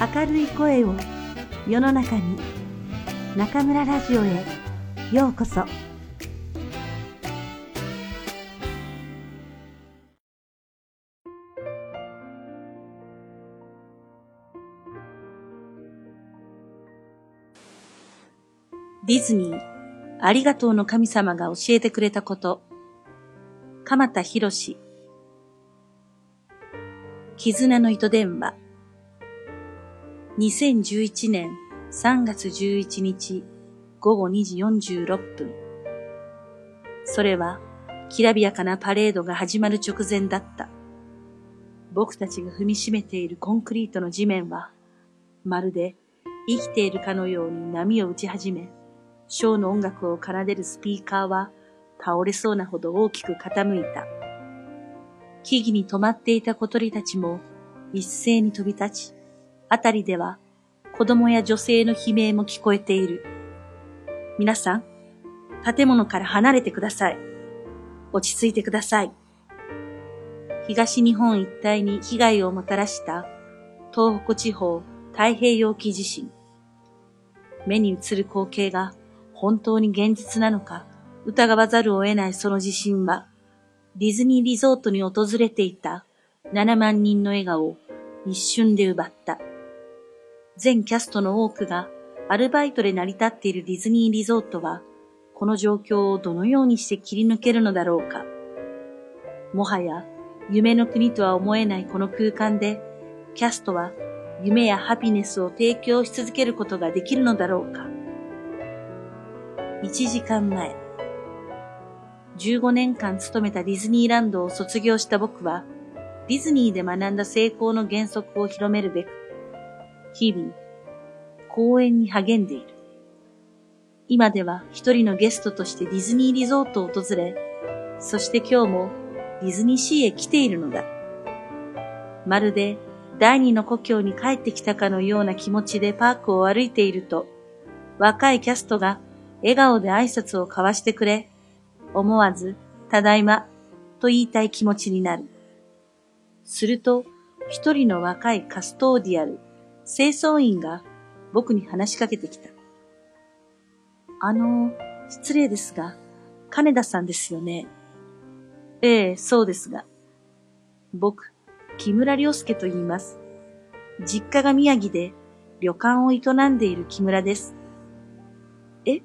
明るい声を世の中に中村ラジオへようこそ。ディズニーありがとうの神様が教えてくれたこと。鎌田博絆の糸電話。2011年3月11日午後2時46分それはきらびやかなパレードが始まる直前だった。僕たちが踏みしめているコンクリートの地面はまるで生きているかのように波を打ち始め、ショーの音楽を奏でるスピーカーは倒れそうなほど大きく傾いた。木々に止まっていた小鳥たちも一斉に飛び立ち、あたりでは子供や女性の悲鳴も聞こえている。皆さん、建物から離れてください。落ち着いてください。東日本一帯に被害をもたらした東北地方太平洋沖地震。目に映る光景が本当に現実なのか疑わざるを得ないその地震はディズニーリゾートに訪れていた7万人の笑顔を一瞬で奪った。全キャストの多くがアルバイトで成り立っているディズニーリゾートは、この状況をどのようにして切り抜けるのだろうか。もはや夢の国とは思えないこの空間で、キャストは夢やハピネスを提供し続けることができるのだろうか。1時間前、15年間勤めたディズニーランドを卒業した僕は、ディズニーで学んだ成功の原則を広めるべく、日々、講演に励んでいる。今では一人のゲストとしてディズニーリゾートを訪れ、そして今日もディズニーシーへ来ているのだ。まるで第二の故郷に帰ってきたかのような気持ちでパークを歩いていると、若いキャストが笑顔で挨拶を交わしてくれ、思わず、ただいま、と言いたい気持ちになる。すると、一人の若いカストーディアル、清掃員が僕に話しかけてきた。あの、失礼ですが、金田さんですよね。ええ、そうですが。僕、木村良介と言います。実家が宮城で旅館を営んでいる木村です。え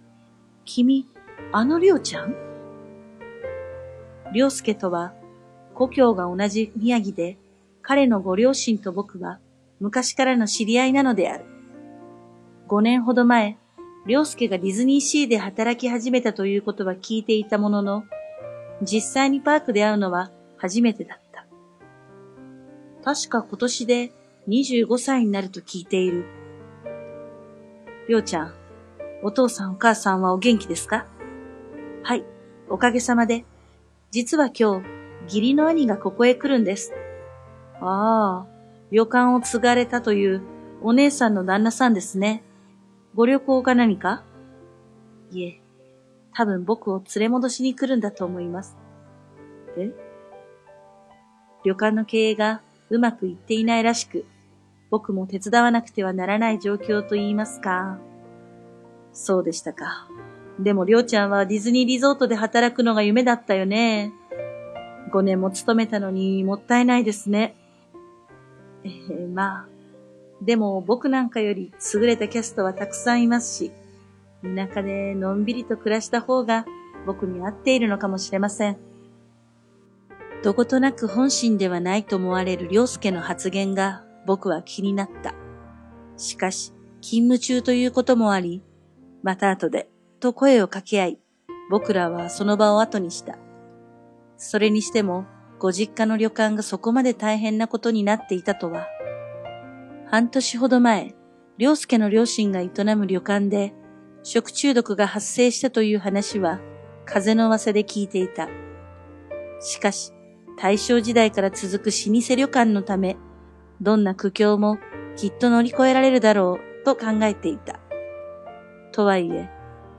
君、あの良ちゃん？良介とは、故郷が同じ宮城で、彼のご両親と僕は昔からの知り合いなのである。5年ほど前、良介がディズニーシーで働き始めたということは聞いていたものの、実際にパークで会うのは初めてだった。確か今年で25歳になると聞いている。りょうちゃん、お父さんお母さんはお元気ですか？はい、おかげさまで。実は今日、義理の兄がここへ来るんです。ああ、旅館を継がれたというお姉さんの旦那さんですね。ご旅行か何か？いえ、多分僕を連れ戻しに来るんだと思います。え旅館の経営がうまくいっていないらしく、僕も手伝わなくてはならない状況と言いますか。そうでしたか。でも、りょうちゃんはディズニーリゾートで働くのが夢だったよね。5年も勤めたのにもったいないですね。えー、まあ。でも僕なんかより優れたキャストはたくさんいますし、田舎でのんびりと暮らした方が僕に合っているのかもしれません。どことなく本心ではないと思われる良介の発言が僕は気になった。しかし、勤務中ということもあり、また後でと声を掛け合い、僕らはその場を後にした。それにしても、ご実家の旅館がそこまで大変なことになっていたとは。半年ほど前、良介の両親が営む旅館で、食中毒が発生したという話は、風の噂で聞いていた。しかし、大正時代から続く老舗旅館のため、どんな苦境もきっと乗り越えられるだろうと考えていた。とはいえ、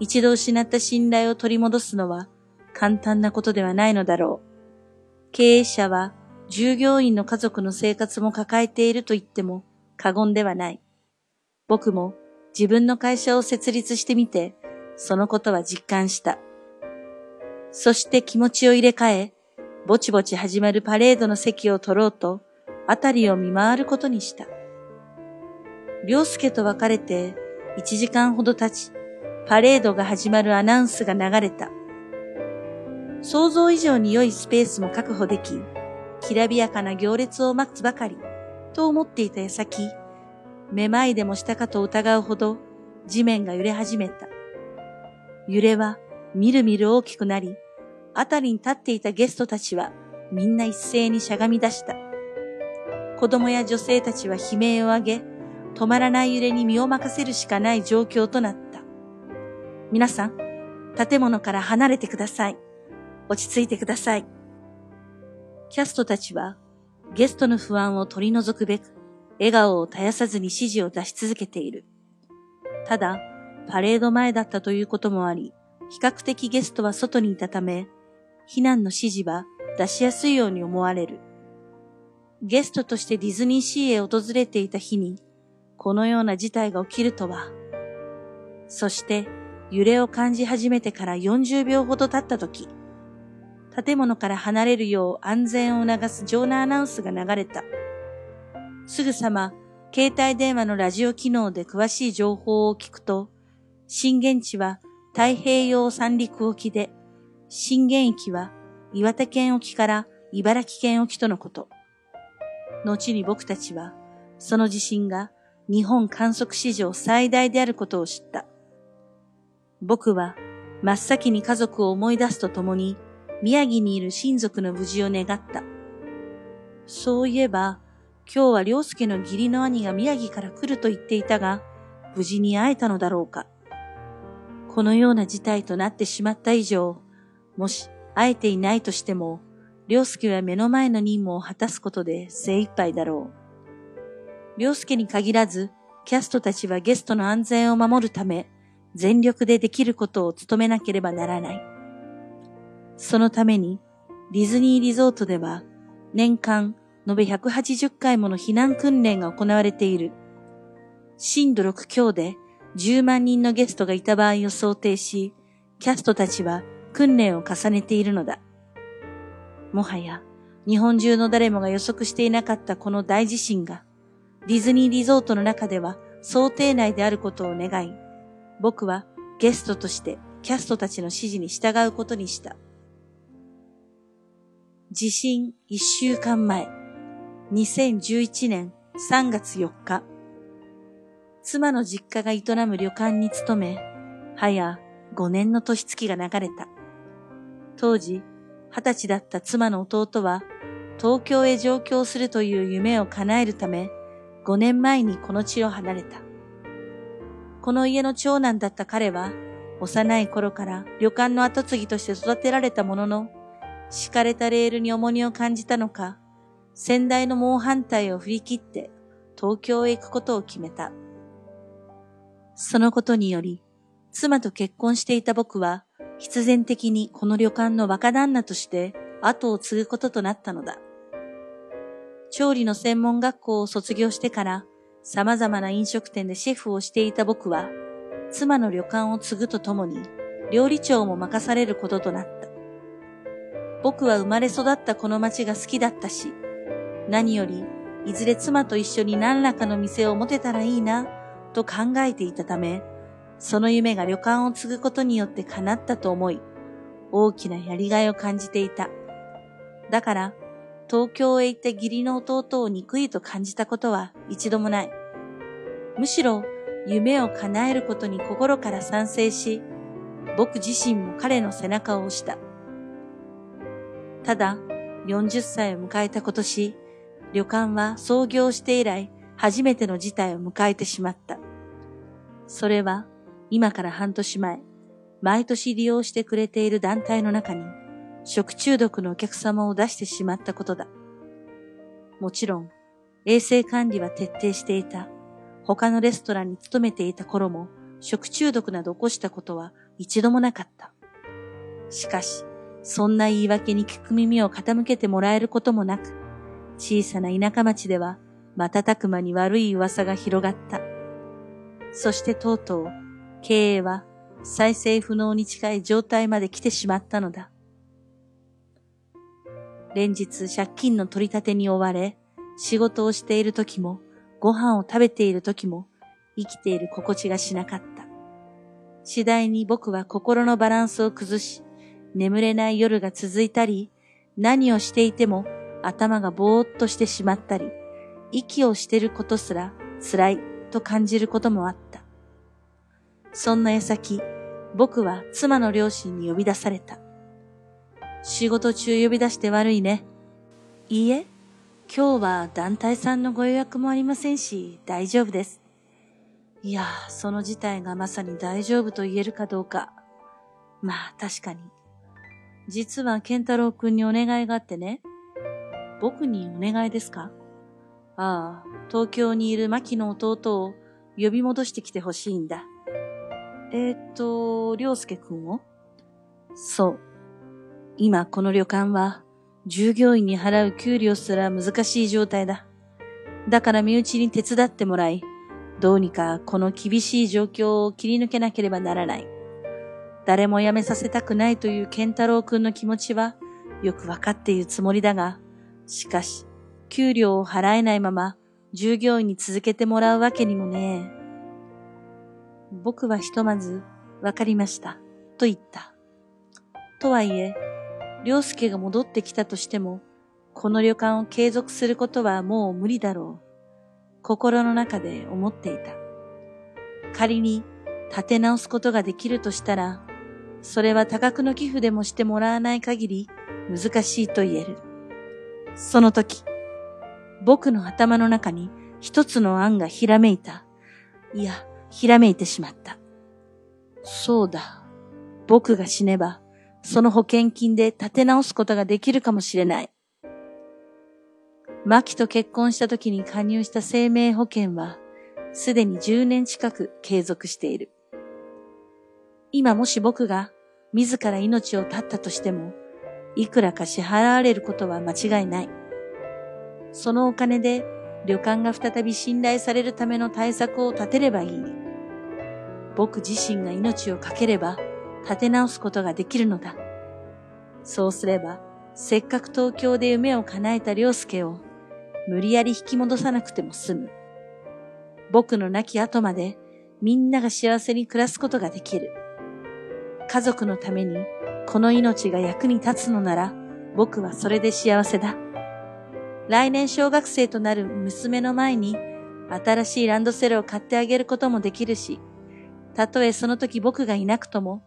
一度失った信頼を取り戻すのは簡単なことではないのだろう。経営者は従業員の家族の生活も抱えていると言っても過言ではない。僕も自分の会社を設立してみて、そのことは実感した。そして気持ちを入れ替え、ぼちぼち始まるパレードの席を取ろうと、あたりを見回ることにした。良介と別れて1時間ほど経ち、パレードが始まるアナウンスが流れた。想像以上に良いスペースも確保でき、きらびやかな行列を待つばかり、と思っていた矢先、めまいでもしたかと疑うほど地面が揺れ始めた。揺れはみるみる大きくなり、あたりに立っていたゲストたちはみんな一斉にしゃがみ出した。子供や女性たちは悲鳴を上げ、止まらない揺れに身を任せるしかない状況となった。皆さん、建物から離れてください。落ち着いてください。キャストたちはゲストの不安を取り除くべく、笑顔を絶やさずに指示を出し続けている。ただ、パレード前だったということもあり、比較的ゲストは外にいたため、避難の指示は出しやすいように思われる。ゲストとしてディズニーシーへ訪れていた日に、このような事態が起きるとは。そして、揺れを感じ始めてから40秒ほど経った時、建物から離れるよう安全を促す場内アナウンスが流れた。すぐさま、携帯電話のラジオ機能で詳しい情報を聞くと、震源地は太平洋三陸沖で、震源域は岩手県沖から茨城県沖とのこと。後に僕たちは、その地震が日本観測史上最大であることを知った。僕は真っ先に家族を思い出すとともに、宮城にいる親族の無事を願った。そういえば、今日は良介の義理の兄が宮城から来ると言っていたが、無事に会えたのだろうか。このような事態となってしまった以上、もし会えていないとしても、良介は目の前の任務を果たすことで精一杯だろう。良介に限らず、キャストたちはゲストの安全を守るため、全力でできることを務めなければならない。そのために、ディズニーリゾートでは、年間延べ180回もの避難訓練が行われている。震度6強で10万人のゲストがいた場合を想定し、キャストたちは訓練を重ねているのだ。もはや日本中の誰もが予測していなかったこの大地震がディズニーリゾートの中では想定内であることを願い、僕はゲストとしてキャストたちの指示に従うことにした。地震一週間前。2011年3月4日、妻の実家が営む旅館に勤め、早5年の年月が流れた。当時、二十歳だった妻の弟は、東京へ上京するという夢を叶えるため、5年前にこの地を離れた。この家の長男だった彼は、幼い頃から旅館の跡継ぎとして育てられたものの、敷かれたレールに重荷を感じたのか、先代の猛反対を振り切って東京へ行くことを決めた。そのことにより、妻と結婚していた僕は、必然的にこの旅館の若旦那として後を継ぐこととなったのだ。調理の専門学校を卒業してから様々な飲食店でシェフをしていた僕は、妻の旅館を継ぐとともに料理長も任されることとなった。僕は生まれ育ったこの街が好きだったし、何より、いずれ妻と一緒に何らかの店を持てたらいいな、と考えていたため、その夢が旅館を継ぐことによって叶ったと思い、大きなやりがいを感じていた。だから、東京へ行って義理の弟を憎いと感じたことは一度もない。むしろ、夢を叶えることに心から賛成し、僕自身も彼の背中を押した。ただ、40歳を迎えた今年、旅館は創業して以来初めての事態を迎えてしまった。それは今から半年前、毎年利用してくれている団体の中に食中毒のお客様を出してしまったことだ。もちろん、衛生管理は徹底していた。他のレストランに勤めていた頃も食中毒など起こしたことは一度もなかった。しかし、そんな言い訳に聞く耳を傾けてもらえることもなく、小さな田舎町では瞬く間に悪い噂が広がった。そしてとうとう経営は再生不能に近い状態まで来てしまったのだ。連日借金の取り立てに追われ、仕事をしている時も、ご飯を食べている時も、生きている心地がしなかった。次第に僕は心のバランスを崩し、眠れない夜が続いたり、何をしていても頭がぼーっとしてしまったり、息をしてることすら辛いと感じることもあった。そんな矢先、僕は妻の両親に呼び出された。仕事中呼び出して悪いね。いいえ、今日は団体さんのご予約もありませんし、大丈夫です。いや、その事態がまさに大丈夫と言えるかどうか。まあ、確かに。実は健太郎くんにお願いがあってね。僕にお願いですか？ああ、東京にいる牧の弟を呼び戻してきてほしいんだ。えー、っと、良介くんを？そう。今この旅館は従業員に払う給料すら難しい状態だ。だから身内に手伝ってもらい、どうにかこの厳しい状況を切り抜けなければならない。誰も辞めさせたくないという健太郎くんの気持ちはよくわかっているつもりだが、しかし、給料を払えないまま従業員に続けてもらうわけにもねえ。僕はひとまず、わかりました、と言った。とはいえ、良介が戻ってきたとしても、この旅館を継続することはもう無理だろう。心の中で思っていた。仮に立て直すことができるとしたら、それは多額の寄付でもしてもらわない限り難しいと言える。その時、僕の頭の中に一つの案がひらめいた。いや、ひらめいてしまった。そうだ。僕が死ねば、その保険金で立て直すことができるかもしれない。マキと結婚した時に加入した生命保険は、すでに10年近く継続している。今もし僕が自ら命を絶ったとしても、いくらか支払われることは間違いない。そのお金で旅館が再び信頼されるための対策を立てればいい。僕自身が命を懸ければ立て直すことができるのだ。そうすれば、せっかく東京で夢を叶えた良介を無理やり引き戻さなくても済む。僕の亡き後までみんなが幸せに暮らすことができる。家族のためにこの命が役に立つのなら僕はそれで幸せだ。来年小学生となる娘の前に新しいランドセルを買ってあげることもできるし、たとえその時僕がいなくとも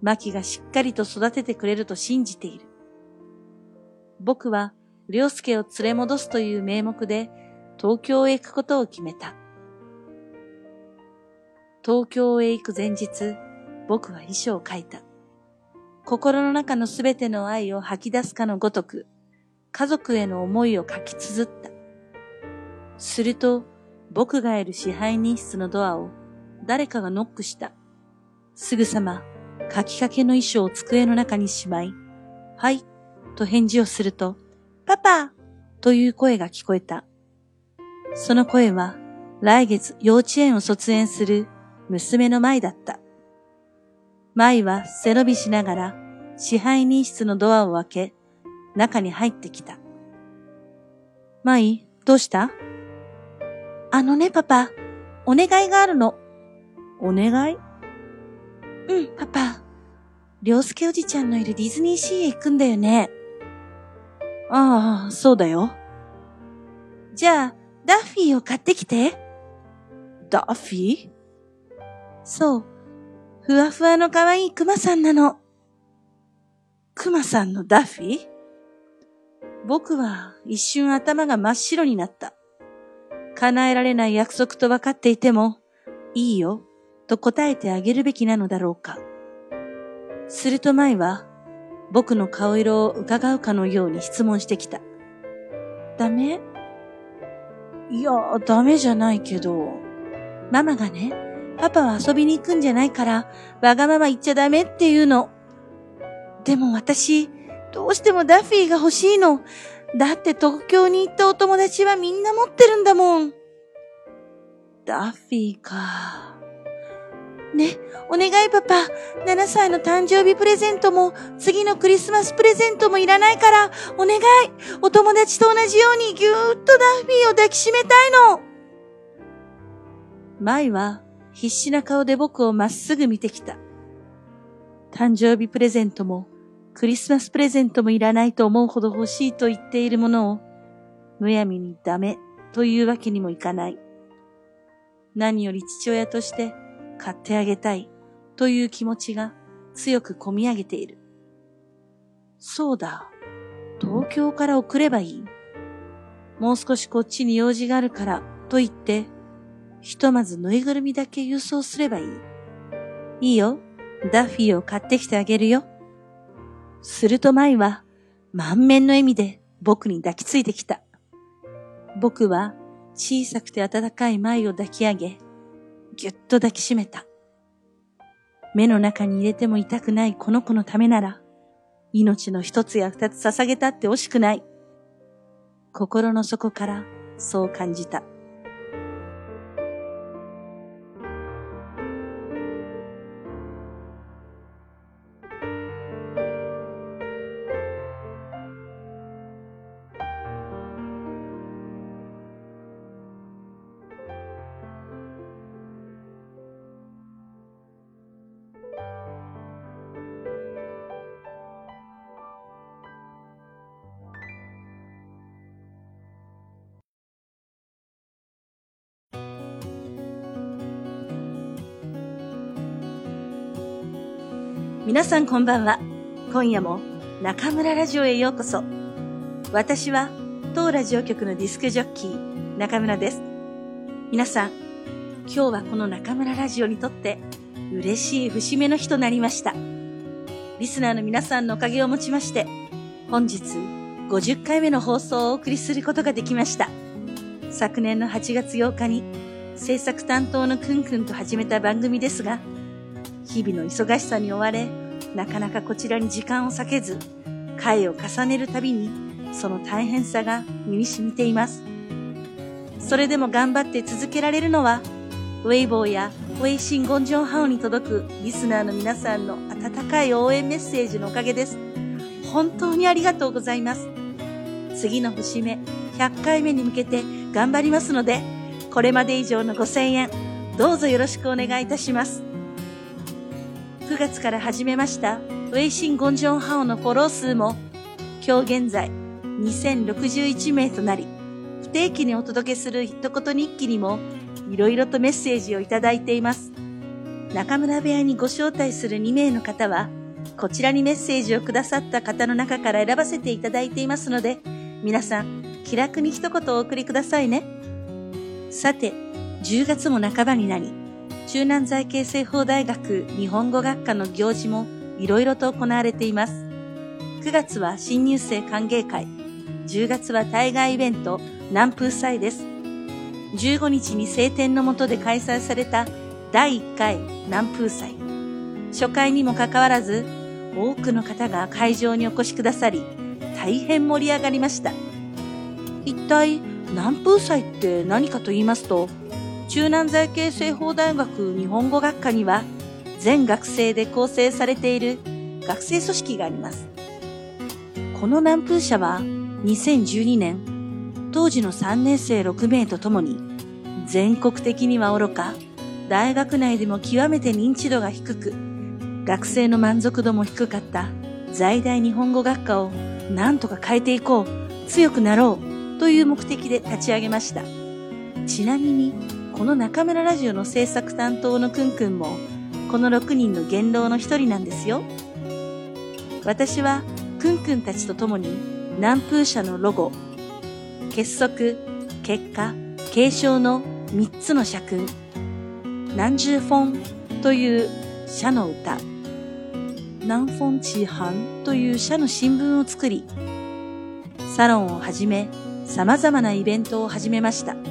マキがしっかりと育ててくれると信じている。僕は、良介を連れ戻すという名目で、東京へ行くことを決めた。東京へ行く前日、僕は遺書を書いた。心の中のすべての愛を吐き出すかのごとく、家族への思いを書き綴った。すると、僕がいる支配人室のドアを誰かがノックした。すぐさま書きかけの衣装を机の中にしまい、はい、と返事をすると、パパという声が聞こえた。その声は、来月幼稚園を卒園する娘の舞だった。舞は背伸びしながら支配人室のドアを開け、中に入ってきた。舞、どうした？あのね、パパ、お願いがあるの。お願い？うん、パパ。りょうすけおじちゃんのいるディズニーシーへ行くんだよね。ああ、そうだよ。じゃあ、ダッフィーを買ってきて。ダッフィー？そう。ふわふわの可愛いクマさんなの。クマさんのダッフィ？ー僕は一瞬頭が真っ白になった。叶えられない約束と分かっていても、いいよ、と答えてあげるべきなのだろうか。すると舞は、僕の顔色を伺うかのように質問してきた。ダメ？いや、ダメじゃないけど。ママがね、パパは遊びに行くんじゃないから、わがまま言っちゃダメっていうの。でも私、どうしてもダッフィーが欲しいの。だって東京に行ったお友達はみんな持ってるんだもん。ダッフィーか。ね、お願いパパ。7歳の誕生日プレゼントも、次のクリスマスプレゼントもいらないから、お願い。お友達と同じようにぎゅーっとダッフィーを抱きしめたいの。舞は必死な顔で僕をまっすぐ見てきた。誕生日プレゼントも、クリスマスプレゼントもいらないと思うほど欲しいと言っているものを、むやみにダメというわけにもいかない。何より父親として買ってあげたいという気持ちが強く込み上げている。そうだ。東京から送ればいい。もう少しこっちに用事があるからと言って、ひとまずぬいぐるみだけ郵送すればいい。いいよ。ダッフィーを買ってきてあげるよ。すると舞は満面の笑みで僕に抱きついてきた。僕は小さくて温かい舞を抱き上げ、ぎゅっと抱きしめた。目の中に入れても痛くないこの子のためなら、命の一つや二つ捧げたって惜しくない。心の底からそう感じた。皆さんこんばんは。今夜も中村ラジオへようこそ。私は当ラジオ局のディスクジョッキー中村です。皆さん、今日はこの中村ラジオにとって嬉しい節目の日となりました。リスナーの皆さんのおかげをもちまして、本日50回目の放送をお送りすることができました。昨年の8月8日に制作担当のくんくんと始めた番組ですが、日々の忙しさに追われ、なかなかこちらに時間を割けず、回を重ねるたびに、その大変さが身に染みています。それでも頑張って続けられるのは、ウェイボーやウェイシンゴンジョンハオに届くリスナーの皆さんの温かい応援メッセージのおかげです。本当にありがとうございます。次の節目100回目に向けて頑張りますので、これまで以上の5000円、どうぞよろしくお願いいたします。9月から始めましたウェイシン・ゴンジョンハオのフォロー数も今日現在2061名となり不定期にお届けする一言日記にもいろいろとメッセージをいただいています。中村部屋にご招待する2名の方はこちらにメッセージをくださった方の中から選ばせていただいていますので皆さん気楽に一言お送りくださいね。さて、10月も半ばになり中南財系政法大学日本語学科の行事もいろいろと行われています。9月は新入生歓迎会、10月は対外イベント南風祭です。15日に晴天の下で開催された第1回南風祭。初回にもかかわらず、多くの方が会場にお越しくださり、大変盛り上がりました。一体南風祭って何かと言いますと、中南財系政法大学日本語学科には全学生で構成されている学生組織があります。この南風社は2012年、当時の3年生6名とともに全国的には愚か、大学内でも極めて認知度が低く、学生の満足度も低かった在大日本語学科を何とか変えていこう、強くなろうという目的で立ち上げました。ちなみにこの中村ラジオの制作担当のくんくんも、この6人の元老の一人なんですよ。私は、くんくんたちと共に、南風社のロゴ、結束、結果、継承の3つの社訓、南十フォンという社の歌、南フォンチーハンという社の新聞を作り、サロンをはじめ様々なイベントを始めました。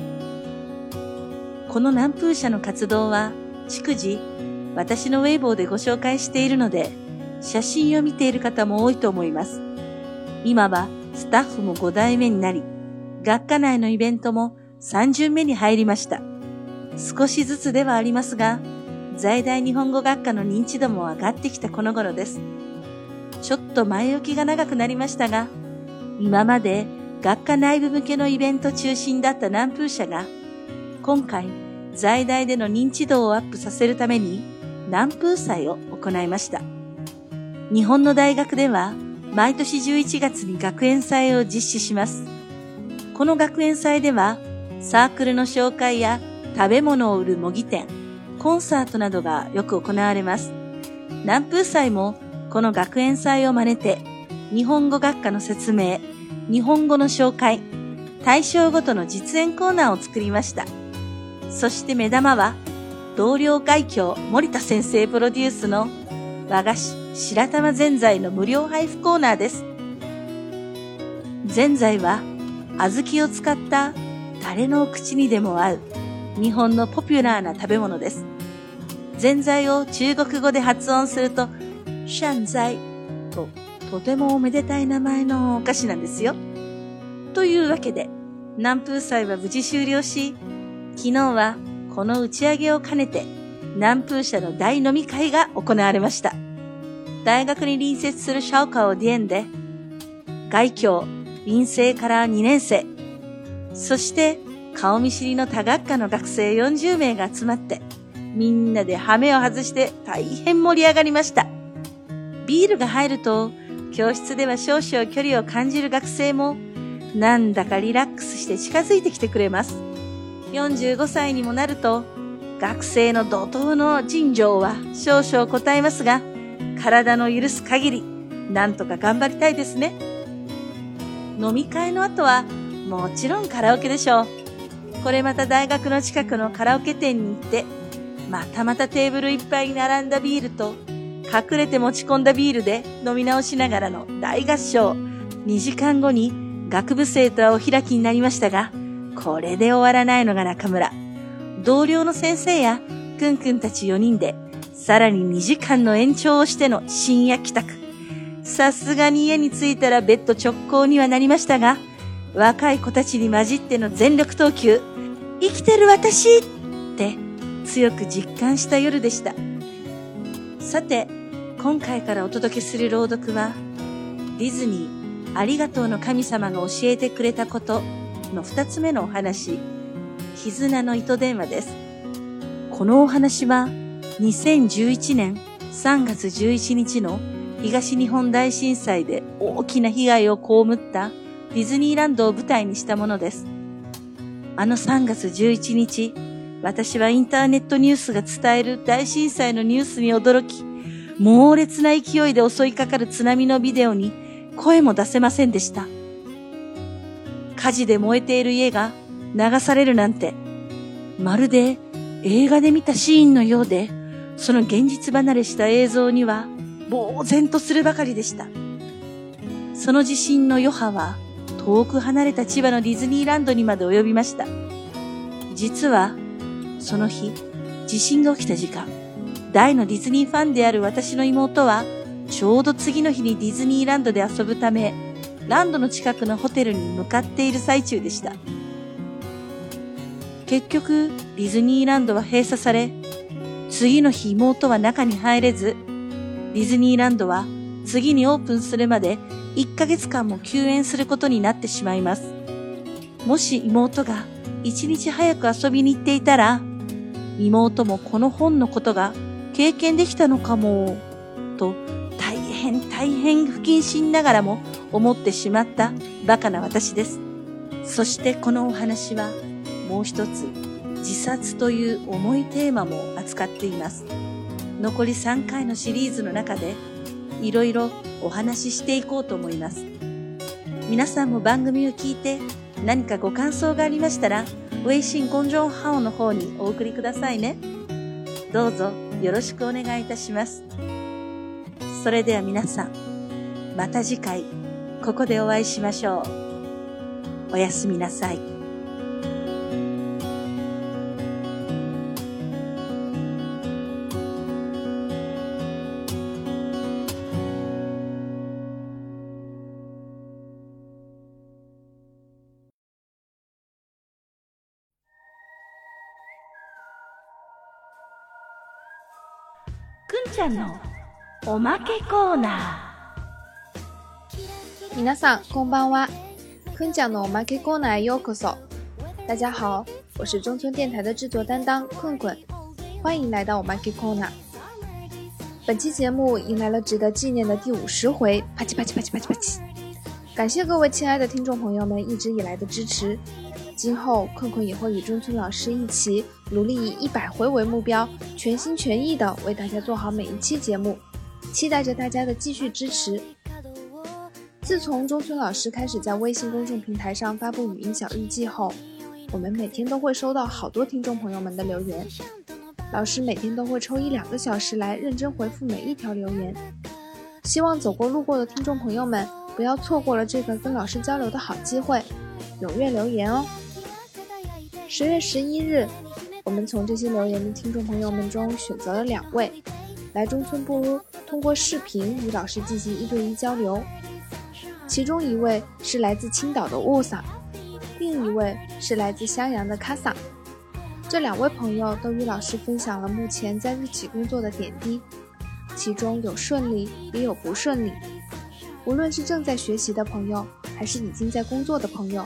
この南風社の活動は、逐次、私のウェイボーでご紹介しているので、写真を見ている方も多いと思います。今はスタッフも5代目になり、学科内のイベントも3巡目に入りました。少しずつではありますが、在大日本語学科の認知度も上がってきたこの頃です。ちょっと前置きが長くなりましたが、今まで学科内部向けのイベント中心だった南風社が、今回在大での認知度をアップさせるために南風祭を行いました。日本の大学では毎年11月に学園祭を実施します。この学園祭ではサークルの紹介や食べ物を売る模擬店、コンサートなどがよく行われます。南風祭もこの学園祭を真似て日本語学科の説明、日本語の紹介、対象ごとの実演コーナーを作りました。そして目玉は同僚外教森田先生プロデュースの和菓子白玉ぜんざいの無料配布コーナーです。ぜんざいは小豆を使ったタレの口にでも合う日本のポピュラーな食べ物です。ぜんざいを中国語で発音すると、シャンザイととてもおめでたい名前のお菓子なんですよ。というわけで、南風祭は無事終了し、昨日はこの打ち上げを兼ねて南風社の大飲み会が行われました。大学に隣接するシャオカオディエンで、外教、臨生から2年生、そして顔見知りの多学科の学生40名が集まって、みんなで羽目を外して大変盛り上がりました。ビールが入ると、教室では少々距離を感じる学生も、なんだかリラックスして近づいてきてくれます。45歳にもなると、学生の怒涛の尋常は少々答えますが、体の許す限り、なんとか頑張りたいですね。飲み会の後は、もちろんカラオケでしょう。これまた大学の近くのカラオケ店に行って、またまたテーブルいっぱいに並んだビールと、隠れて持ち込んだビールで飲み直しながらの大合唱。2時間後に学部生とはお開きになりましたが、これで終わらないのが中村。同僚の先生やくんくんたち4人で、さらに2時間の延長をしての深夜帰宅。さすがに家に着いたらベッド直行にはなりましたが、若い子たちに混じっての全力投球、生きてる私って強く実感した夜でした。さて、今回からお届けする朗読は、ディズニー、ありがとうの神様が教えてくれたことの二つ目のお話、絆の糸電話です。このお話は、2011年3月11日の東日本大震災で大きな被害を被ったディズニーランドを舞台にしたものです。あの3月11日、私はインターネットニュースが伝える大震災のニュースに驚き、猛烈な勢いで襲いかかる津波のビデオに声も出せませんでした。火事で燃えている家が流されるなんて、まるで映画で見たシーンのようで、その現実離れした映像には呆然とするばかりでした。その地震の余波は遠く離れた千葉のディズニーランドにまで及びました。実は、その日、地震が起きた時間、大のディズニーファンである私の妹は、ちょうど次の日にディズニーランドで遊ぶため、ランドの近くのホテルに向かっている最中でした。結局、ディズニーランドは閉鎖され、次の日妹は中に入れず、ディズニーランドは次にオープンするまで1ヶ月間も休園することになってしまいます。もし妹が一日早く遊びに行っていたら、妹もこの本のことが経験できたのかも、と大変大変不謹慎ながらも思ってしまったバカな私です。そしてこのお話はもう一つ自殺という重いテーマも扱っています。残り3回のシリーズの中でいろいろお話ししていこうと思います。皆さんも番組を聞いて何かご感想がありましたら、微信公众号の方にお送りくださいね。どうぞよろしくお願いいたします。それでは皆さん、また次回、ここでお会いしましょう。おやすみなさい。くんちゃんのおまけコーナー皆さんこんばんは。くんちゃんのおまけコーナーへようこそ。大家好，我是中村电台的制作担当困困，欢迎来到我们 K Corner。本期节目迎来了值得纪念的第五十回，啪叽啪叽啪叽啪叽啪叽！感谢各位亲爱的听众朋友们一直以来的支持。今后困困也会与中村老师一起努力，以一百回为目标，全心全意的为大家做好每一期节目，期待着大家的继续支持。 自从中村老师开始在微信公众平台上发布语音小日记后，我们每天都会收到好多听众朋友们的留言，老师每天都会抽一两个小时来认真回复每一条留言。希望走过路过的听众朋友们不要错过了这个跟老师交流的好机会，踊跃留言哦。十月十一日，我们从这些留言的听众朋友们中选择了两位，来中村部屋通过视频与老师进行一对一交流。其中一位是来自青岛的雾嗓。另一位是来自襄阳的卡萨，这两位朋友都与老师分享了目前在日企工作的点滴，其中有顺利，也有不顺利。无论是正在学习的朋友，还是已经在工作的朋友，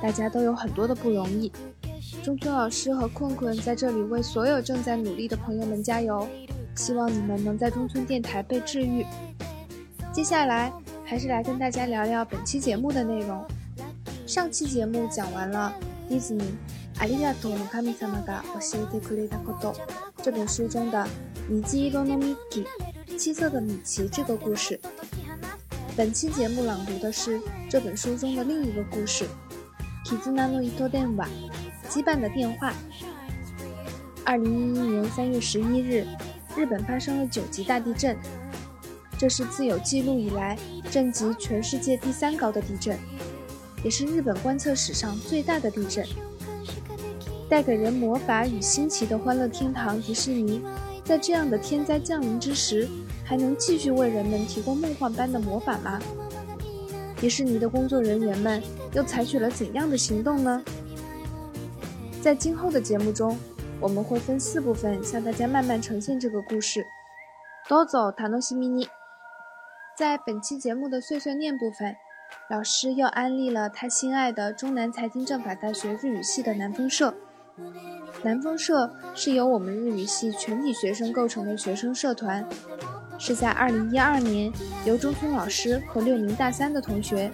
大家都有很多的不容易。中村老师和困困在这里为所有正在努力的朋友们加油，希望你们能在中村电台被治愈。接下来还是来跟大家聊聊本期节目的内容。上期节目讲完了《迪士尼阿里亚托诺卡米萨玛嘎我西德库雷达库多》这本书中的米基伊多诺米奇七色的米奇这个故事。本期节目朗读的是这本书中的另一个故事《Kizuna no Itoden wa》羁绊的电话。二零一一年三月十一日，日本发生了九级大地震，这是自有记录以来震级全世界第三高的地震。也是日本观测史上最大的地震。带给人魔法与新奇的欢乐天堂迪士尼，在这样的天灾降临之时，还能继续为人们提供梦幻般的魔法吗？迪士尼的工作人员们又采取了怎样的行动呢？在今后的节目中，我们会分四部分向大家慢慢呈现这个故事。多走塔诺西米尼，在本期节目的碎碎念部分。老师又安利了他心爱的中南财经政法大学日语系的南风社。南风社是由我们日语系全体学生构成的学生社团，是在2012年由中村老师和六名大三的同学，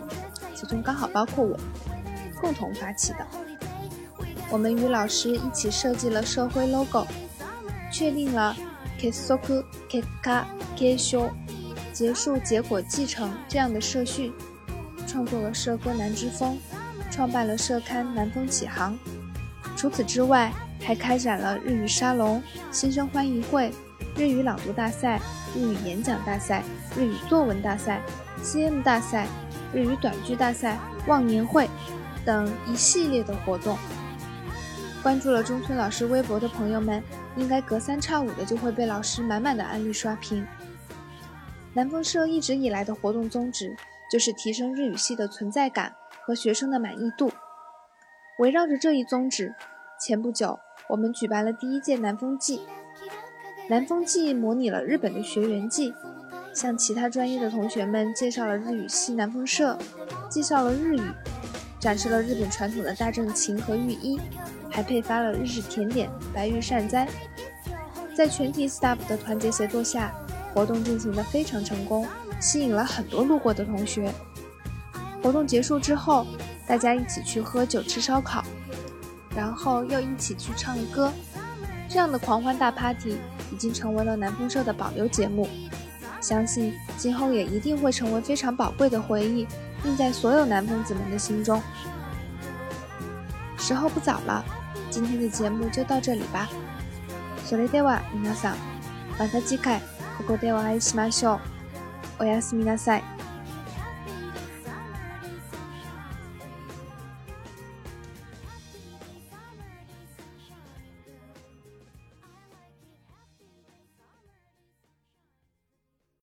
其中刚好包括我，共同发起的。我们与老师一起设计了社徽 logo，确定了 kesoku keka kesho 结束结果继承这样的社训。创作了社歌《南之风》，创办了社刊《南风启航》。除此之外，还开展了日语沙龙、新生欢迎会、日语朗读大赛、日语演讲大赛、日语作文大赛、CM 大赛、日语短剧大赛、忘年会等一系列的活动。关注了中村老师微博的朋友们，应该隔三差五的就会被老师满满的安利刷屏。南风社一直以来的活动宗旨。就是提升日语系的存在感和学生的满意度。围绕着这一宗旨，前不久我们举办了第一届南风季。南风季模拟了日本的学园季，向其他专业的同学们介绍了日语系南风社，介绍了日语，展示了日本传统的大正琴和浴衣，还配发了日式甜点白玉善哉。在全体 staff 的团结协作下，活动进行得非常成功。吸引了很多路过的同学。活动结束之后，大家一起去喝酒吃烧烤，然后又一起去唱歌。这样的狂欢大 party 已经成为了南风社的保留节目，相信今后也一定会成为非常宝贵的回忆，印在所有南风子们的心中。时候不早了，今天的节目就到这里吧。それでは皆さん、また次回 ここでお会いしましょう。おやすみなさい。